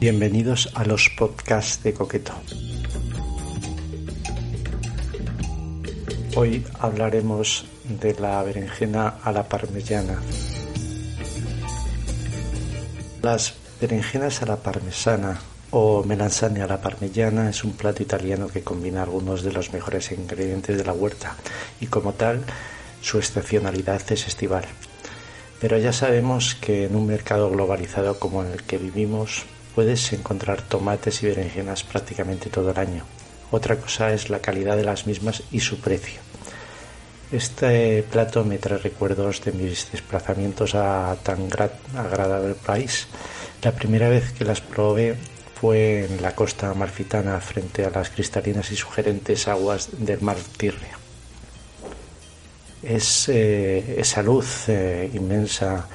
Bienvenidos a los podcasts de Coqueto. Hoy hablaremos de la berenjena a la parmesana. Las berenjenas a la parmesana o melanzane a la parmigiana es un plato italiano que combina algunos de los mejores ingredientes de la huerta y como tal su excepcionalidad es estival. Pero ya sabemos que en un mercado globalizado como el que vivimos puedes encontrar tomates y berenjenas prácticamente todo el año. Otra cosa es la calidad de las mismas y su precio. Este plato me trae recuerdos de mis desplazamientos a tan agradable país. La primera vez que las probé fue en la costa marfitana frente a las cristalinas y sugerentes aguas del mar Tirrea. Es eh, esa luz eh, inmensa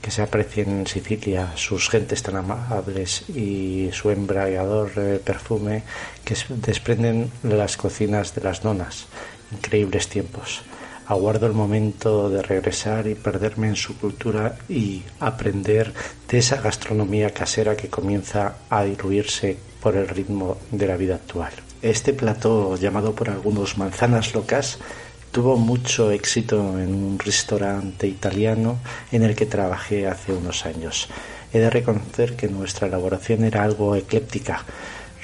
que se aprecia en Sicilia, sus gentes tan amables y su embriagador eh, perfume que desprenden las cocinas de las donas. Increíbles tiempos. Aguardo el momento de regresar y perderme en su cultura y aprender de esa gastronomía casera que comienza a diluirse por el ritmo de la vida actual. Este plato, llamado por algunos manzanas locas, tuvo mucho éxito en un restaurante italiano en el que trabajé hace unos años. He de reconocer que nuestra elaboración era algo ecléptica.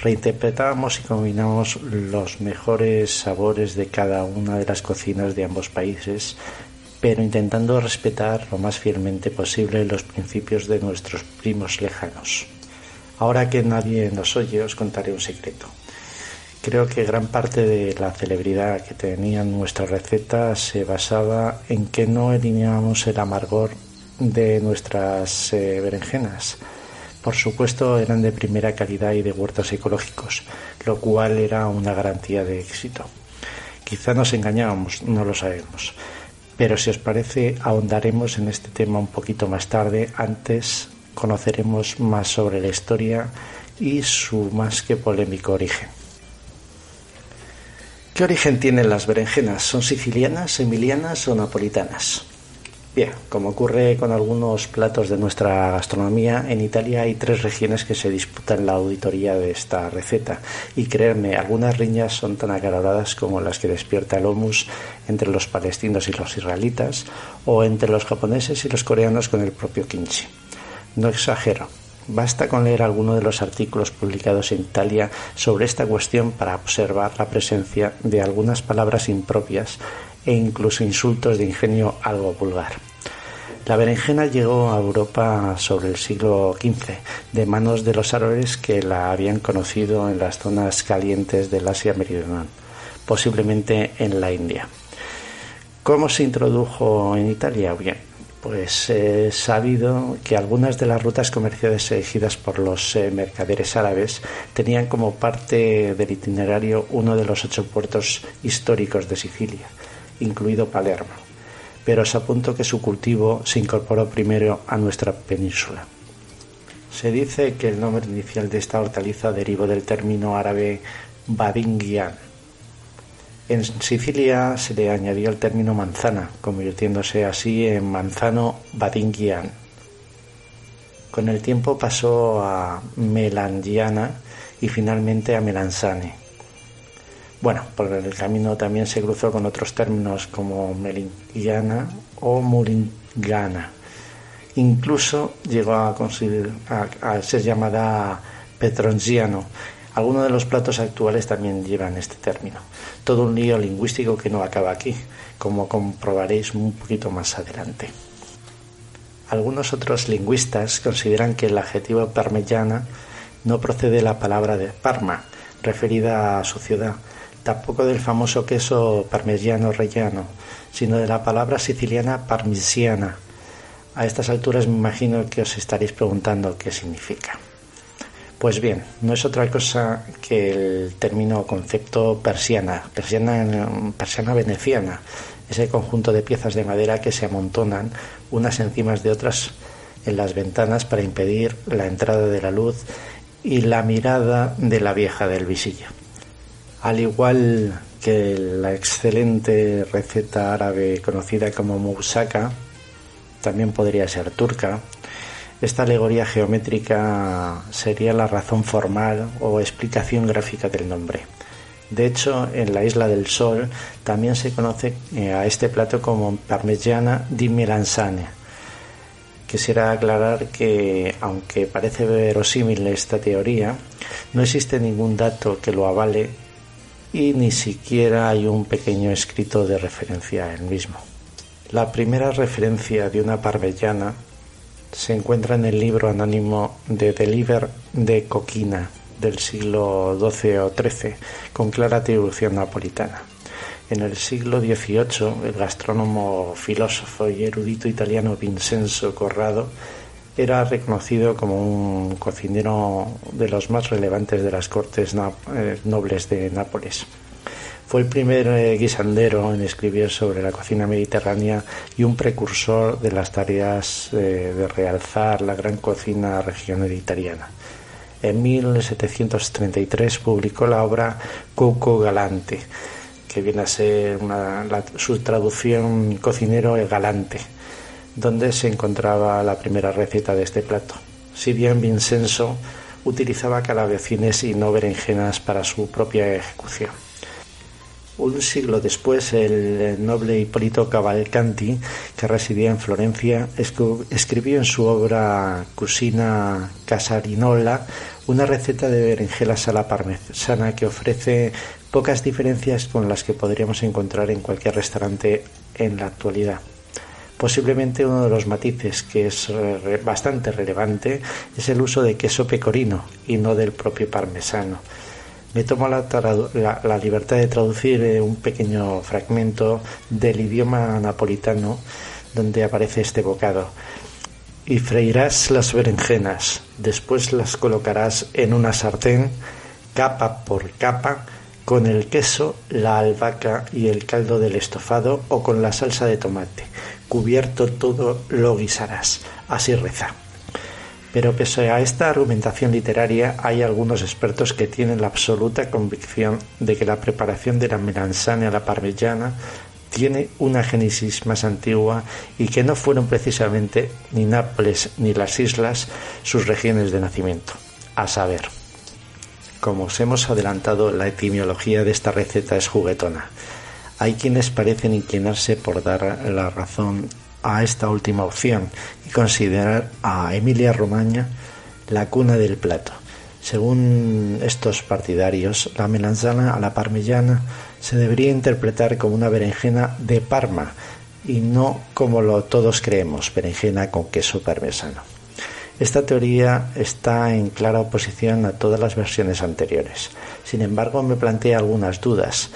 Reinterpretábamos y combinábamos los mejores sabores de cada una de las cocinas de ambos países, pero intentando respetar lo más fielmente posible los principios de nuestros primos lejanos. Ahora que nadie nos oye, os contaré un secreto. Creo que gran parte de la celebridad que tenían nuestras recetas se basaba en que no eliminábamos el amargor de nuestras eh, berenjenas. Por supuesto eran de primera calidad y de huertos ecológicos, lo cual era una garantía de éxito. Quizá nos engañábamos, no lo sabemos. Pero si os parece, ahondaremos en este tema un poquito más tarde. Antes conoceremos más sobre la historia y su más que polémico origen. ¿Qué origen tienen las berenjenas? ¿Son sicilianas, emilianas o napolitanas? Bien, como ocurre con algunos platos de nuestra gastronomía, en Italia hay tres regiones que se disputan la auditoría de esta receta. Y créanme, algunas riñas son tan acaloradas como las que despierta el humus entre los palestinos y los israelitas, o entre los japoneses y los coreanos con el propio kimchi. No exagero, Basta con leer alguno de los artículos publicados en Italia sobre esta cuestión para observar la presencia de algunas palabras impropias e incluso insultos de ingenio algo vulgar. La berenjena llegó a Europa sobre el siglo XV de manos de los árabes que la habían conocido en las zonas calientes del Asia Meridional, posiblemente en la India. ¿Cómo se introdujo en Italia? Bien, pues he sabido que algunas de las rutas comerciales elegidas por los eh, mercaderes árabes tenían como parte del itinerario uno de los ocho puertos históricos de Sicilia, incluido Palermo, pero os apunto que su cultivo se incorporó primero a nuestra península. Se dice que el nombre inicial de esta hortaliza derivó del término árabe badingian, en Sicilia se le añadió el término manzana, convirtiéndose así en manzano badingian. Con el tiempo pasó a melangiana y finalmente a melanzane. Bueno, por el camino también se cruzó con otros términos como melingiana o mulingana. Incluso llegó a, a ser llamada petrongiano algunos de los platos actuales también llevan este término. Todo un lío lingüístico que no acaba aquí, como comprobaréis un poquito más adelante. Algunos otros lingüistas consideran que el adjetivo parmellana no procede de la palabra de Parma, referida a su ciudad, tampoco del famoso queso parmesiano rellano, sino de la palabra siciliana parmisiana. A estas alturas me imagino que os estaréis preguntando qué significa. Pues bien, no es otra cosa que el término concepto persiana, persiana, persiana veneciana, ese conjunto de piezas de madera que se amontonan unas encima de otras en las ventanas para impedir la entrada de la luz y la mirada de la vieja del visillo. Al igual que la excelente receta árabe conocida como moussaka, también podría ser turca, esta alegoría geométrica sería la razón formal o explicación gráfica del nombre. De hecho, en la Isla del Sol también se conoce eh, a este plato como parmigiana di melanzane. Quisiera aclarar que, aunque parece verosímil esta teoría, no existe ningún dato que lo avale y ni siquiera hay un pequeño escrito de referencia al mismo. La primera referencia de una parmellana se encuentra en el libro anónimo de Deliver de Coquina del siglo XII o XIII, con clara atribución napolitana. En el siglo XVIII, el gastrónomo, filósofo y erudito italiano Vincenzo Corrado era reconocido como un cocinero de los más relevantes de las cortes eh, nobles de Nápoles. Fue el primer eh, guisandero en escribir sobre la cocina mediterránea y un precursor de las tareas eh, de realzar la gran cocina regional italiana. En 1733 publicó la obra Cuco Galante, que viene a ser su traducción cocinero galante donde se encontraba la primera receta de este plato. Si bien Vincenzo utilizaba calabacines y no berenjenas para su propia ejecución. Un siglo después, el noble Hipólito Cavalcanti, que residía en Florencia, escribió en su obra Cusina Casarinola una receta de berenjelas a la parmesana que ofrece pocas diferencias con las que podríamos encontrar en cualquier restaurante en la actualidad. Posiblemente uno de los matices que es bastante relevante es el uso de queso pecorino y no del propio parmesano. Me tomo la, libertad de traducir eh, un pequeño fragmento del idioma napolitano donde aparece este bocado. Y freirás las berenjenas, después las colocarás en una sartén, capa por capa, con el queso, la albahaca y el caldo del estofado o con la salsa de tomate cubierto todo lo guisarás. Así reza. Pero pese a esta argumentación literaria, hay algunos expertos que tienen la absoluta convicción de que la preparación de la melanzane a la parmigiana tiene una génesis más antigua y que no fueron precisamente ni Nápoles ni las islas sus regiones de nacimiento. A saber, como os hemos adelantado, la etimología de esta receta es juguetona. Hay quienes parecen inclinarse por dar la razón a esta última opción y considerar a Emilia Romagna la cuna del plato. Según estos partidarios, la melanzana a la parmellana se debería interpretar como una berenjena de Parma y no como lo todos creemos, berenjena con queso parmesano. Esta teoría está en clara oposición a todas las versiones anteriores. Sin embargo, me plantea algunas dudas.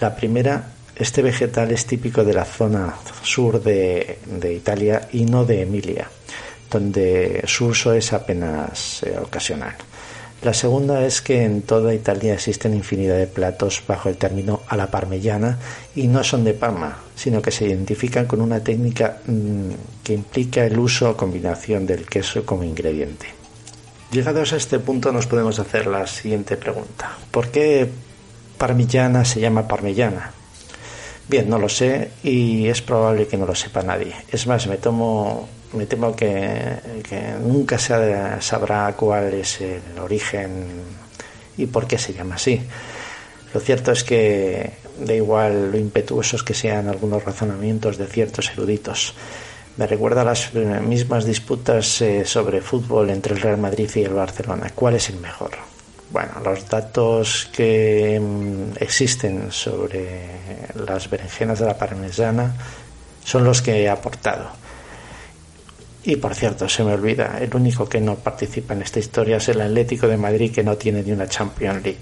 La primera este vegetal es típico de la zona sur de, Italia y no de Emilia, donde su uso es apenas eh, ocasional. La segunda es que en toda Italia existen infinidad de platos bajo el término a la parmellana y no son de Parma, sino que se identifican con una técnica mm, que implica el uso o combinación del queso como ingrediente. Llegados a este punto nos podemos hacer la siguiente pregunta. ¿Por qué parmigiana se llama parmellana? Bien, no lo sé y es probable que no lo sepa nadie. Es más, me tomo, me temo que, nunca se sabrá cuál es el origen y por qué se llama así. Lo cierto es que da igual lo impetuosos que sean algunos razonamientos de ciertos eruditos. Me recuerda a las mismas disputas eh, sobre fútbol entre el Real Madrid y el Barcelona. ¿Cuál es el mejor? Bueno, los datos que mm, existen sobre las berenjenas de la parmesana son los que he aportado. Y por cierto, se me olvida, el único que no participa en esta historia es el Atlético de Madrid que no tiene ni una Champions League.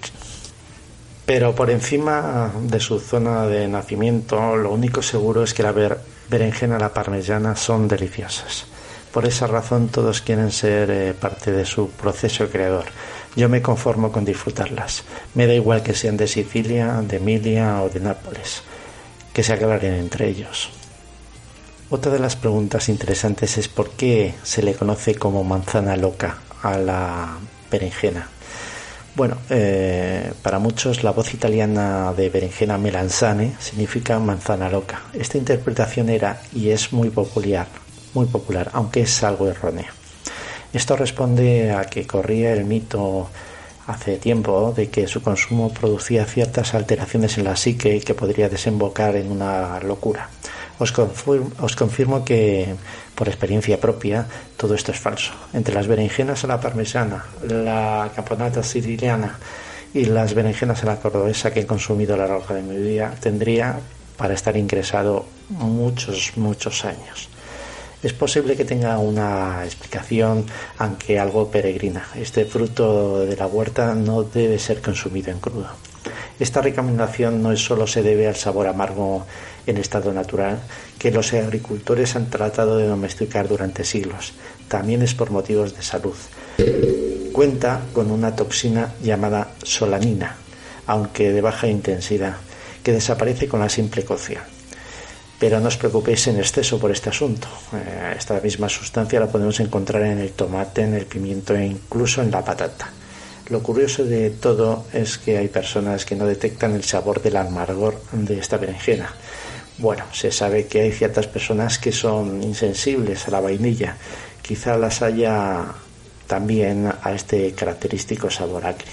Pero por encima de su zona de nacimiento, lo único seguro es que la berenjena y la parmesana son deliciosas. Por esa razón todos quieren ser eh, parte de su proceso creador. Yo me conformo con disfrutarlas. Me da igual que sean de Sicilia, de Emilia o de Nápoles, que se aclaren entre ellos. Otra de las preguntas interesantes es por qué se le conoce como manzana loca a la berenjena. Bueno, eh, para muchos la voz italiana de berenjena melanzane significa manzana loca. Esta interpretación era y es muy popular, muy popular, aunque es algo errónea. Esto responde a que corría el mito hace tiempo de que su consumo producía ciertas alteraciones en la psique que podría desembocar en una locura. Os confirmo, que, por experiencia propia, todo esto es falso. Entre las berenjenas a la parmesana, la caponata siciliana y las berenjenas a la cordobesa que he consumido a lo largo de mi vida, tendría para estar ingresado muchos, muchos años. Es posible que tenga una explicación, aunque algo peregrina. Este fruto de la huerta no debe ser consumido en crudo. Esta recomendación no solo se debe al sabor amargo en estado natural que los agricultores han tratado de domesticar durante siglos. También es por motivos de salud. Cuenta con una toxina llamada solanina, aunque de baja intensidad, que desaparece con la simple cocción. Pero no os preocupéis en exceso por este asunto. Eh, esta misma sustancia la podemos encontrar en el tomate, en el pimiento e incluso en la patata. Lo curioso de todo es que hay personas que no detectan el sabor del amargor de esta berenjena bueno, se sabe que hay ciertas personas que son insensibles a la vainilla. Quizá las haya también a este característico sabor acre.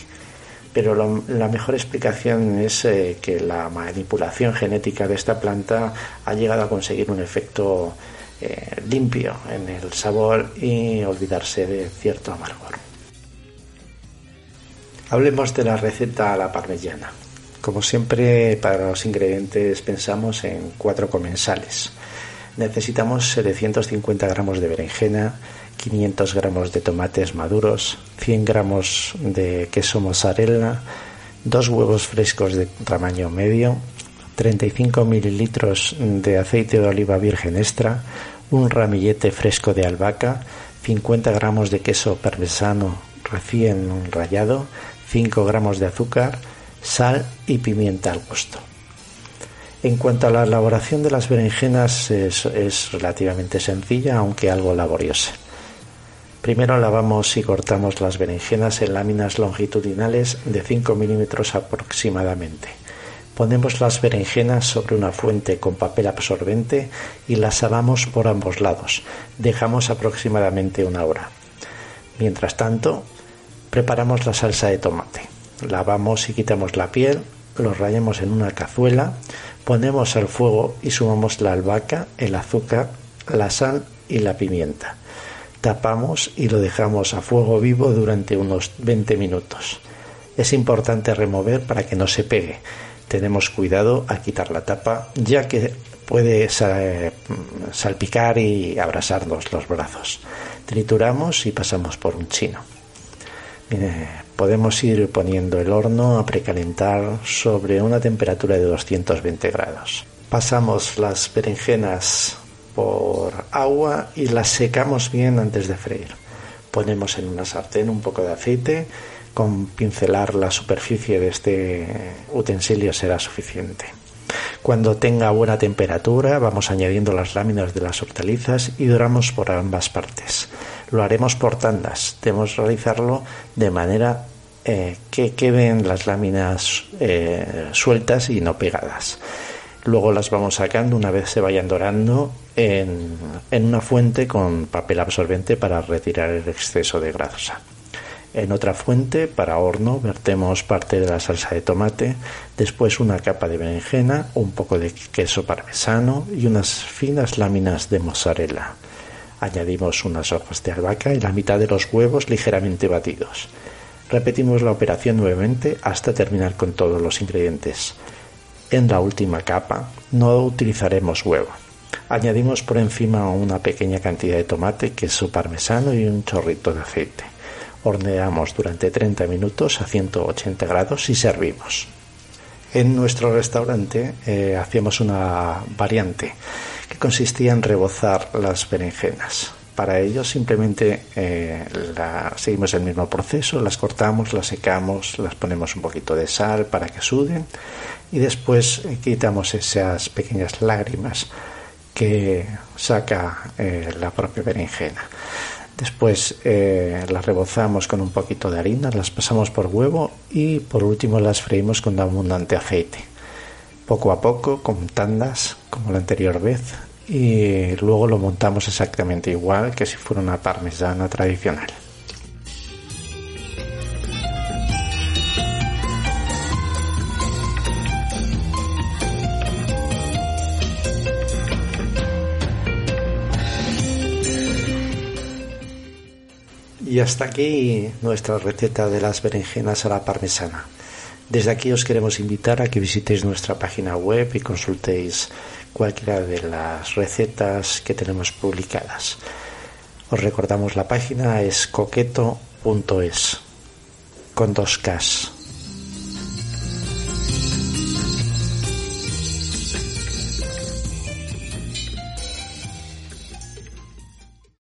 Pero la mejor explicación es eh, que la manipulación genética de esta planta ha llegado a conseguir un efecto eh, limpio en el sabor y olvidarse de cierto amargor. Hablemos de la receta a la parmesana. Como siempre, para los ingredientes pensamos en cuatro comensales. Necesitamos 750 gramos de berenjena, 500 gramos de tomates maduros, 100 gramos de queso mozzarella, dos huevos frescos de tamaño medio, 35 mililitros de aceite de oliva virgen extra, un ramillete fresco de albahaca, 50 gramos de queso parmesano recién rallado, 5 gramos de azúcar, sal y pimienta al gusto. En cuanto a la elaboración de las berenjenas es, relativamente sencilla, aunque algo laboriosa. Primero lavamos y cortamos las berenjenas en láminas longitudinales de 5 milímetros aproximadamente. Ponemos las berenjenas sobre una fuente con papel absorbente y las salamos por ambos lados. Dejamos aproximadamente una hora. Mientras tanto, preparamos la salsa de tomate lavamos y quitamos la piel, lo rayamos en una cazuela, ponemos al fuego y sumamos la albahaca, el azúcar, la sal y la pimienta. Tapamos y lo dejamos a fuego vivo durante unos 20 minutos. Es importante remover para que no se pegue. Tenemos cuidado al quitar la tapa ya que puede salpicar y abrasarnos los brazos. Trituramos y pasamos por un chino. podemos ir poniendo el horno a precalentar sobre una temperatura de 220 grados. Pasamos las berenjenas por agua y las secamos bien antes de freír. Ponemos en una sartén un poco de aceite, con pincelar la superficie de este utensilio será suficiente. Cuando tenga buena temperatura vamos añadiendo las láminas de las hortalizas y doramos por ambas partes. Lo haremos por tandas. Debemos realizarlo de manera eh, que queden las láminas eh, sueltas y no pegadas. Luego las vamos sacando una vez se vayan dorando en, una fuente con papel absorbente para retirar el exceso de grasa. En otra fuente, para horno, vertemos parte de la salsa de tomate, después una capa de berenjena, un poco de queso parmesano y unas finas láminas de mozzarella. Añadimos unas hojas de albahaca y la mitad de los huevos ligeramente batidos. Repetimos la operación nuevamente hasta terminar con todos los ingredientes. En la última capa no utilizaremos huevo. Añadimos por encima una pequeña cantidad de tomate, queso parmesano y un chorrito de aceite. Horneamos durante 30 minutos a 180 grados y servimos. En nuestro restaurante eh, hacíamos una variante que consistía en rebozar las berenjenas. Para ello simplemente eh, seguimos el mismo proceso, las cortamos, las secamos, las ponemos un poquito de sal para que suden y después eh, quitamos esas pequeñas lágrimas que saca eh, la propia berenjena. Después las rebozamos con un poquito de harina, las pasamos por huevo y por último las freímos con abundante aceite. Poco a poco, con tandas, como la anterior vez, y luego lo montamos exactamente igual que si fuera una parmesana tradicional. Y hasta aquí nuestra receta de las berenjenas a la parmesana. Desde aquí os queremos invitar a que visitéis nuestra página web y consultéis cualquiera de las recetas que tenemos publicadas. Os recordamos la página es coqueto.es con dos Ks.